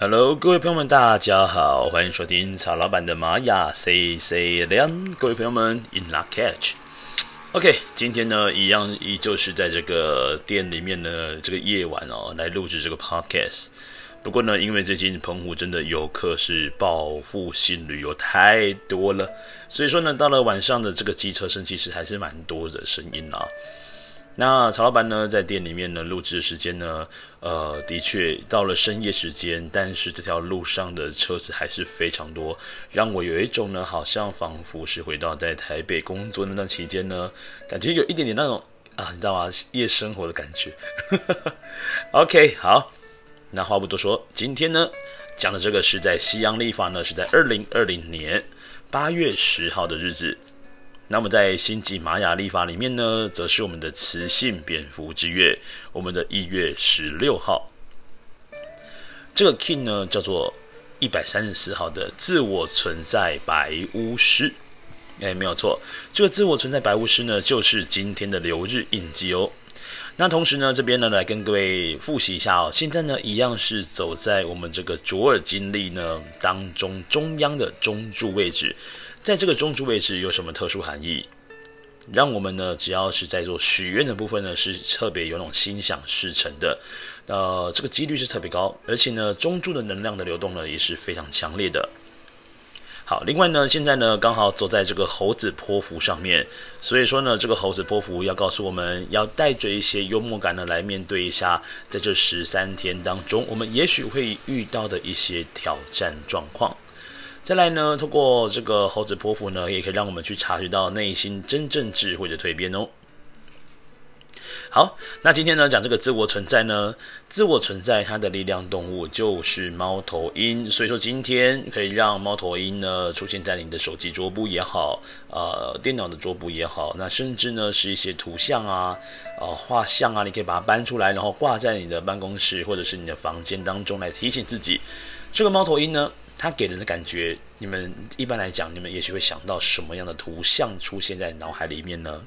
Hello，各位朋友们，大家好，欢迎收听曹老板的玛雅 C C 两。各位朋友们，In Luck Catch。OK，今天呢，一样依旧是在这个店里面呢，这个夜晚哦，来录制这个 Podcast。不过呢，因为最近澎湖真的游客是报复性旅游太多了，所以说呢，到了晚上的这个机车声其实还是蛮多的声音啊。那曹老板呢，在店里面呢录制的时间呢，呃，的确到了深夜时间，但是这条路上的车子还是非常多，让我有一种呢，好像仿佛是回到在台北工作那段期间呢，感觉有一点点那种啊，你知道吗？夜生活的感觉。OK，好，那话不多说，今天呢讲的这个是在西洋历法呢，是在二零二零年八月十号的日子。那么在星际玛雅历法里面呢，则是我们的雌性蝙蝠之月，我们的一月十六号。这个 King 呢叫做一百三十四号的自我存在白巫师。哎，没有错，这个自我存在白巫师呢，就是今天的流日印记哦。那同时呢，这边呢来跟各位复习一下哦，现在呢一样是走在我们这个卓尔金历呢当中中央的中柱位置。在这个中柱位置有什么特殊含义？让我们呢，只要是在做许愿的部分呢，是特别有那种心想事成的，呃，这个几率是特别高，而且呢，中柱的能量的流动呢，也是非常强烈的。好，另外呢，现在呢，刚好走在这个猴子波符上面，所以说呢，这个猴子波符要告诉我们要带着一些幽默感呢，来面对一下在这十三天当中，我们也许会遇到的一些挑战状况。再来呢，透过这个猴子波符呢，也可以让我们去察觉到内心真正智慧的蜕变哦。好，那今天呢，讲这个自我存在呢，自我存在它的力量动物就是猫头鹰，所以说今天可以让猫头鹰呢出现在你的手机桌布也好，呃，电脑的桌布也好，那甚至呢是一些图像啊，呃，画像啊，你可以把它搬出来，然后挂在你的办公室或者是你的房间当中来提醒自己，这个猫头鹰呢。它给人的感觉，你们一般来讲，你们也许会想到什么样的图像出现在脑海里面呢？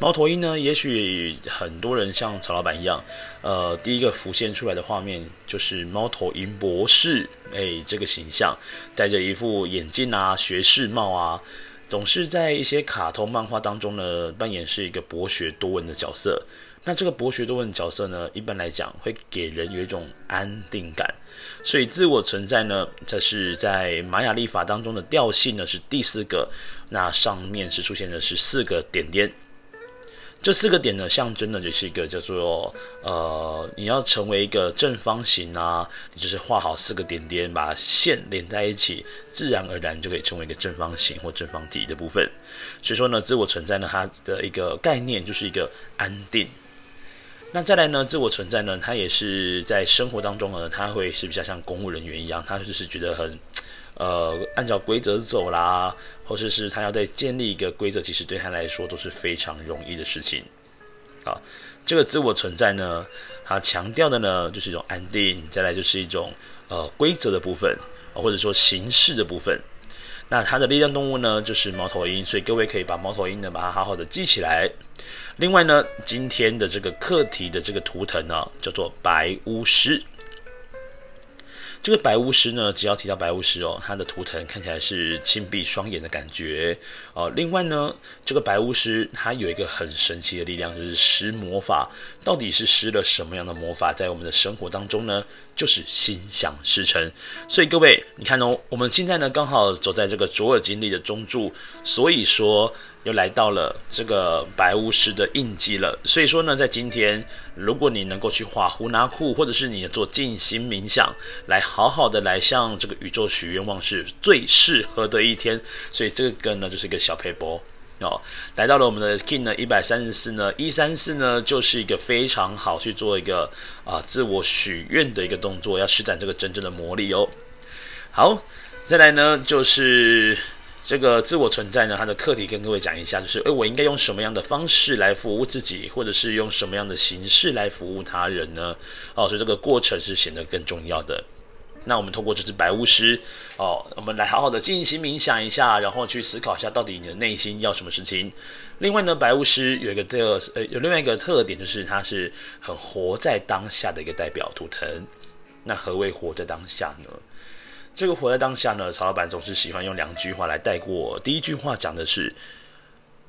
猫头鹰呢？也许很多人像曹老板一样，呃，第一个浮现出来的画面就是猫头鹰博士，哎，这个形象，戴着一副眼镜啊，学士帽啊，总是在一些卡通漫画当中呢，扮演是一个博学多闻的角色。那这个博学多闻角色呢，一般来讲会给人有一种安定感，所以自我存在呢，这是在玛雅历法当中的调性呢是第四个，那上面是出现的是四个点点，这四个点呢象征的就是一个叫做呃，你要成为一个正方形啊，你就是画好四个点点，把线连在一起，自然而然就可以成为一个正方形或正方体的部分。所以说呢，自我存在呢，它的一个概念就是一个安定。那再来呢？自我存在呢？他也是在生活当中呢，他会是比较像公务人员一样，他就是觉得很，呃，按照规则走啦，或者是他要再建立一个规则，其实对他来说都是非常容易的事情。好，这个自我存在呢，他强调的呢，就是一种安定，再来就是一种呃规则的部分，或者说形式的部分。那它的力量动物呢，就是猫头鹰，所以各位可以把猫头鹰呢，把它好好的记起来。另外呢，今天的这个课题的这个图腾呢，叫做白巫师。这个白巫师呢，只要提到白巫师哦，他的图腾看起来是紧闭双眼的感觉哦。另外呢，这个白巫师他有一个很神奇的力量，就是施魔法。到底是施了什么样的魔法在我们的生活当中呢？就是心想事成。所以各位，你看哦，我们现在呢刚好走在这个卓尔金历的中柱，所以说。又来到了这个白巫师的印记了，所以说呢，在今天，如果你能够去画胡拿库，或者是你做静心冥想，来好好的来向这个宇宙许愿望，是最适合的一天。所以这个呢，就是一个小撇步哦。来到了我们的 King 呢，一百三十四呢，一三四呢，就是一个非常好去做一个啊自我许愿的一个动作，要施展这个真正的魔力哦。好，再来呢就是。这个自我存在呢，它的课题跟各位讲一下，就是，诶，我应该用什么样的方式来服务自己，或者是用什么样的形式来服务他人呢？哦，所以这个过程是显得更重要的。那我们通过这只白巫师，哦，我们来好好的静心冥想一下，然后去思考一下，到底你的内心要什么事情。另外呢，白巫师有一个特，呃，有另外一个特点，就是它是很活在当下的一个代表图腾。那何谓活在当下呢？这个活在当下呢，曹老板总是喜欢用两句话来带过。第一句话讲的是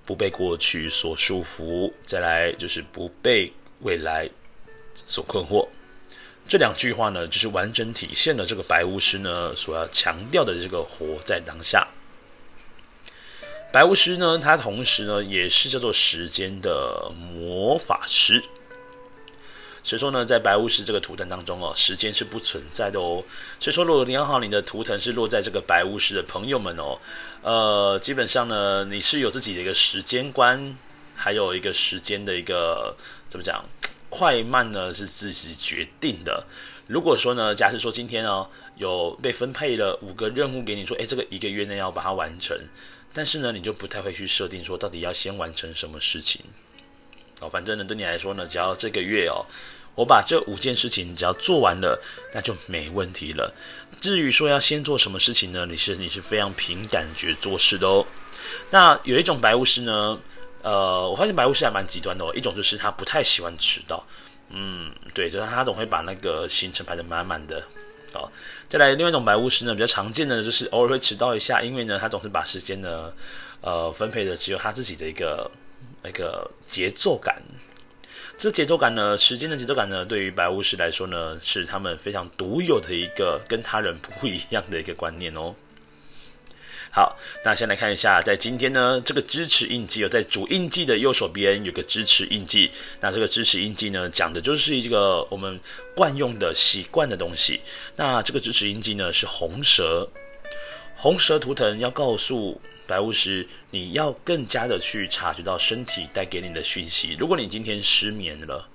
不被过去所束缚，再来就是不被未来所困惑。这两句话呢，就是完整体现了这个白巫师呢所要强调的这个活在当下。白巫师呢，他同时呢也是叫做时间的魔法师。所以说呢，在白巫师这个图腾当中哦，时间是不存在的哦。所以说，如果刚好你的图腾是落在这个白巫师的朋友们哦，呃，基本上呢，你是有自己的一个时间观，还有一个时间的一个怎么讲？快慢呢是自己决定的。如果说呢，假设说今天哦有被分配了五个任务给你，说，诶，这个一个月内要把它完成，但是呢，你就不太会去设定说到底要先完成什么事情。哦，反正呢，对你来说呢，只要这个月哦，我把这五件事情只要做完了，那就没问题了。至于说要先做什么事情呢，你是你是非常凭感觉做事的哦。那有一种白巫师呢。呃，我发现白巫师还蛮极端的哦。一种就是他不太喜欢迟到，嗯，对，就是他总会把那个行程排得满满的。哦，再来另外一种白巫师呢，比较常见的就是偶尔会迟到一下，因为呢，他总是把时间呢，呃，分配的只有他自己的一个那个节奏感。这节奏感呢，时间的节奏感呢，对于白巫师来说呢，是他们非常独有的一个跟他人不一样的一个观念哦。好，那先来看一下，在今天呢，这个支持印记哦在主印记的右手边有个支持印记。那这个支持印记呢，讲的就是一个我们惯用的习惯的东西。那这个支持印记呢，是红蛇，红蛇图腾要告诉白巫师，你要更加的去察觉到身体带给你的讯息。如果你今天失眠了，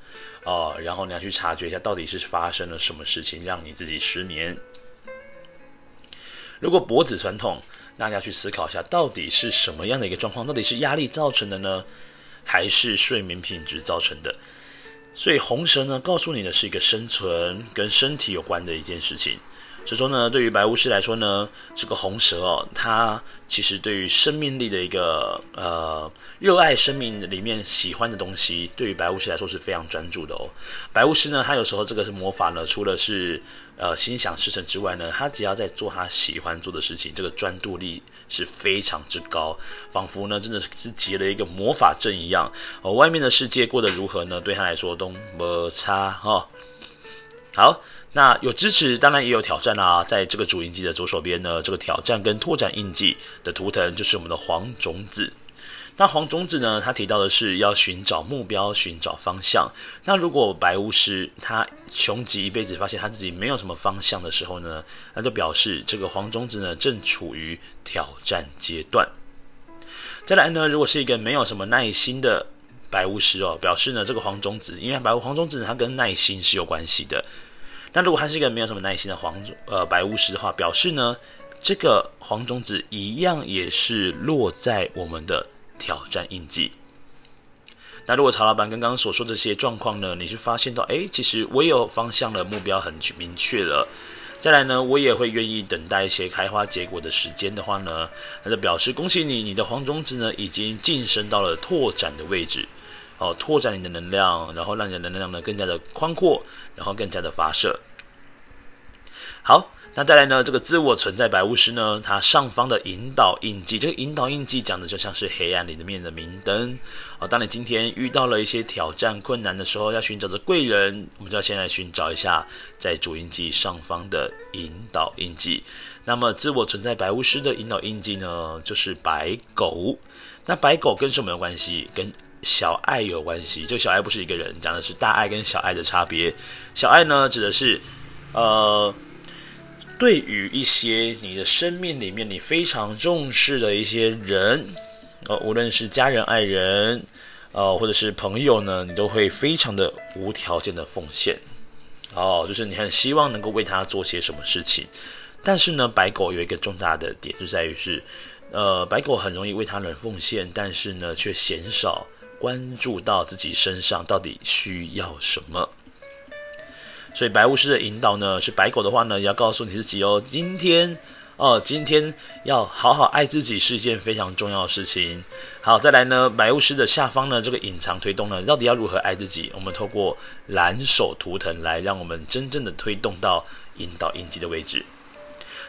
啊，然后你要去察觉一下，到底是发生了什么事情让你自己失眠。如果脖子酸痛，大家去思考一下，到底是什么样的一个状况？到底是压力造成的呢，还是睡眠品质造成的？所以红绳呢，告诉你的是一个生存跟身体有关的一件事情。所以说呢，对于白巫师来说呢，这个红蛇哦，它其实对于生命力的一个呃热爱生命里面喜欢的东西，对于白巫师来说是非常专注的哦。白巫师呢，他有时候这个是魔法呢，除了是呃心想事成之外呢，他只要在做他喜欢做的事情，这个专注力是非常之高，仿佛呢真的是结了一个魔法阵一样。哦，外面的世界过得如何呢？对他来说都没差哈、哦。好。那有支持，当然也有挑战啦、啊。在这个主印记的左手边呢，这个挑战跟拓展印记的图腾就是我们的黄种子。那黄种子呢，他提到的是要寻找目标、寻找方向。那如果白巫师他穷极一辈子，发现他自己没有什么方向的时候呢，那就表示这个黄种子呢正处于挑战阶段。再来呢，如果是一个没有什么耐心的白巫师哦，表示呢这个黄种子，因为白巫黄种子它跟耐心是有关系的。那如果他是一个没有什么耐心的黄呃白巫师的话，表示呢，这个黄种子一样也是落在我们的挑战印记。那如果曹老板刚刚所说这些状况呢，你是发现到，哎，其实我有方向了，目标很明确了。再来呢，我也会愿意等待一些开花结果的时间的话呢，那就表示恭喜你，你的黄种子呢已经晋升到了拓展的位置。哦，拓展你的能量，然后让你的能量呢更加的宽阔，然后更加的发射。好，那再来呢，这个自我存在白巫师呢，它上方的引导印记，这个引导印记讲的就像是黑暗里面的明灯。哦，当你今天遇到了一些挑战困难的时候，要寻找着贵人，我们就要先来寻找一下在主印记上方的引导印记。那么，自我存在白巫师的引导印记呢，就是白狗。那白狗跟什么有关系？跟小爱有关系，这个小爱不是一个人，讲的是大爱跟小爱的差别。小爱呢，指的是，呃，对于一些你的生命里面你非常重视的一些人，呃，无论是家人、爱人，呃，或者是朋友呢，你都会非常的无条件的奉献。哦，就是你很希望能够为他做些什么事情。但是呢，白狗有一个重大的点，就在于是，呃，白狗很容易为他人奉献，但是呢，却鲜少。关注到自己身上到底需要什么，所以白巫师的引导呢，是白狗的话呢，也要告诉你自己哦，今天哦，今天要好好爱自己是一件非常重要的事情。好，再来呢，白巫师的下方呢，这个隐藏推动呢，到底要如何爱自己？我们透过蓝手图腾来让我们真正的推动到引导印记的位置。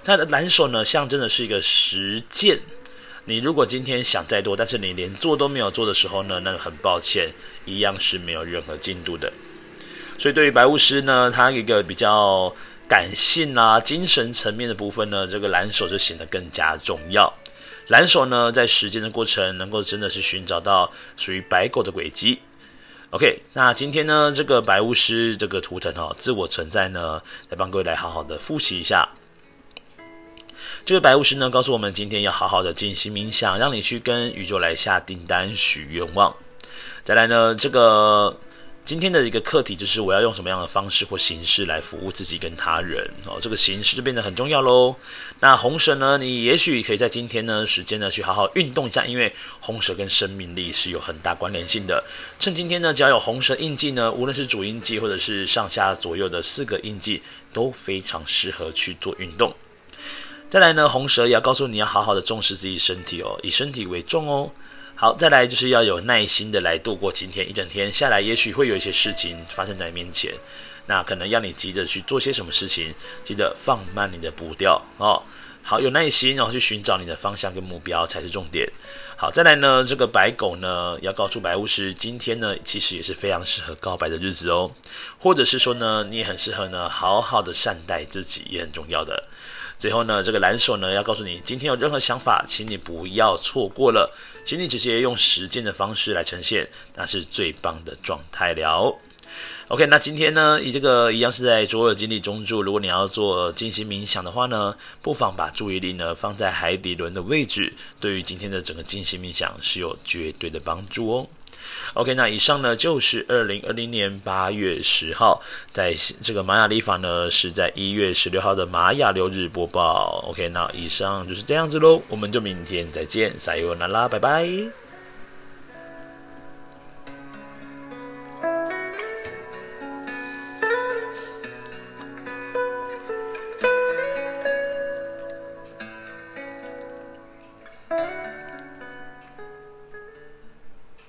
它的蓝手呢，象征的是一个实践。你如果今天想再多，但是你连做都没有做的时候呢，那很抱歉，一样是没有任何进度的。所以对于白巫师呢，他一个比较感性啊、精神层面的部分呢，这个蓝手就显得更加重要。蓝手呢，在实践的过程，能够真的是寻找到属于白狗的轨迹。OK，那今天呢，这个白巫师这个图腾哦，自我存在呢，来帮各位来好好的复习一下。这个白巫师呢，告诉我们今天要好好的静心冥想，让你去跟宇宙来下订单、许愿望。再来呢，这个。今天的一个课题就是我要用什么样的方式或形式来服务自己跟他人哦，这个形式就变得很重要喽。那红蛇呢，你也许可以在今天呢时间呢去好好运动一下，因为红蛇跟生命力是有很大关联性的。趁今天呢，只要有红蛇印记呢，无论是主印记或者是上下左右的四个印记，都非常适合去做运动。再来呢，红蛇也要告诉你要好好的重视自己身体哦，以身体为重哦。好，再来就是要有耐心的来度过今天一整天下来，也许会有一些事情发生在你面前，那可能要你急着去做些什么事情，记得放慢你的步调哦。好，有耐心，然后去寻找你的方向跟目标才是重点。好，再来呢，这个白狗呢，要告诉白巫师，今天呢其实也是非常适合告白的日子哦，或者是说呢，你也很适合呢，好好的善待自己，也很重要的。最后呢，这个蓝手呢要告诉你，今天有任何想法，请你不要错过了，请你直接用实践的方式来呈现，那是最棒的状态了。OK，那今天呢，以这个一样是在卓尔金历中柱，如果你要做静心冥想的话呢，不妨把注意力呢放在海底轮的位置，对于今天的整个静心冥想是有绝对的帮助哦。OK，那以上呢就是二零二零年八月十号，在这个玛雅历法呢是在一月十六号的玛雅六日播报。OK，那以上就是这样子喽，我们就明天再见，撒由那拉，拜拜。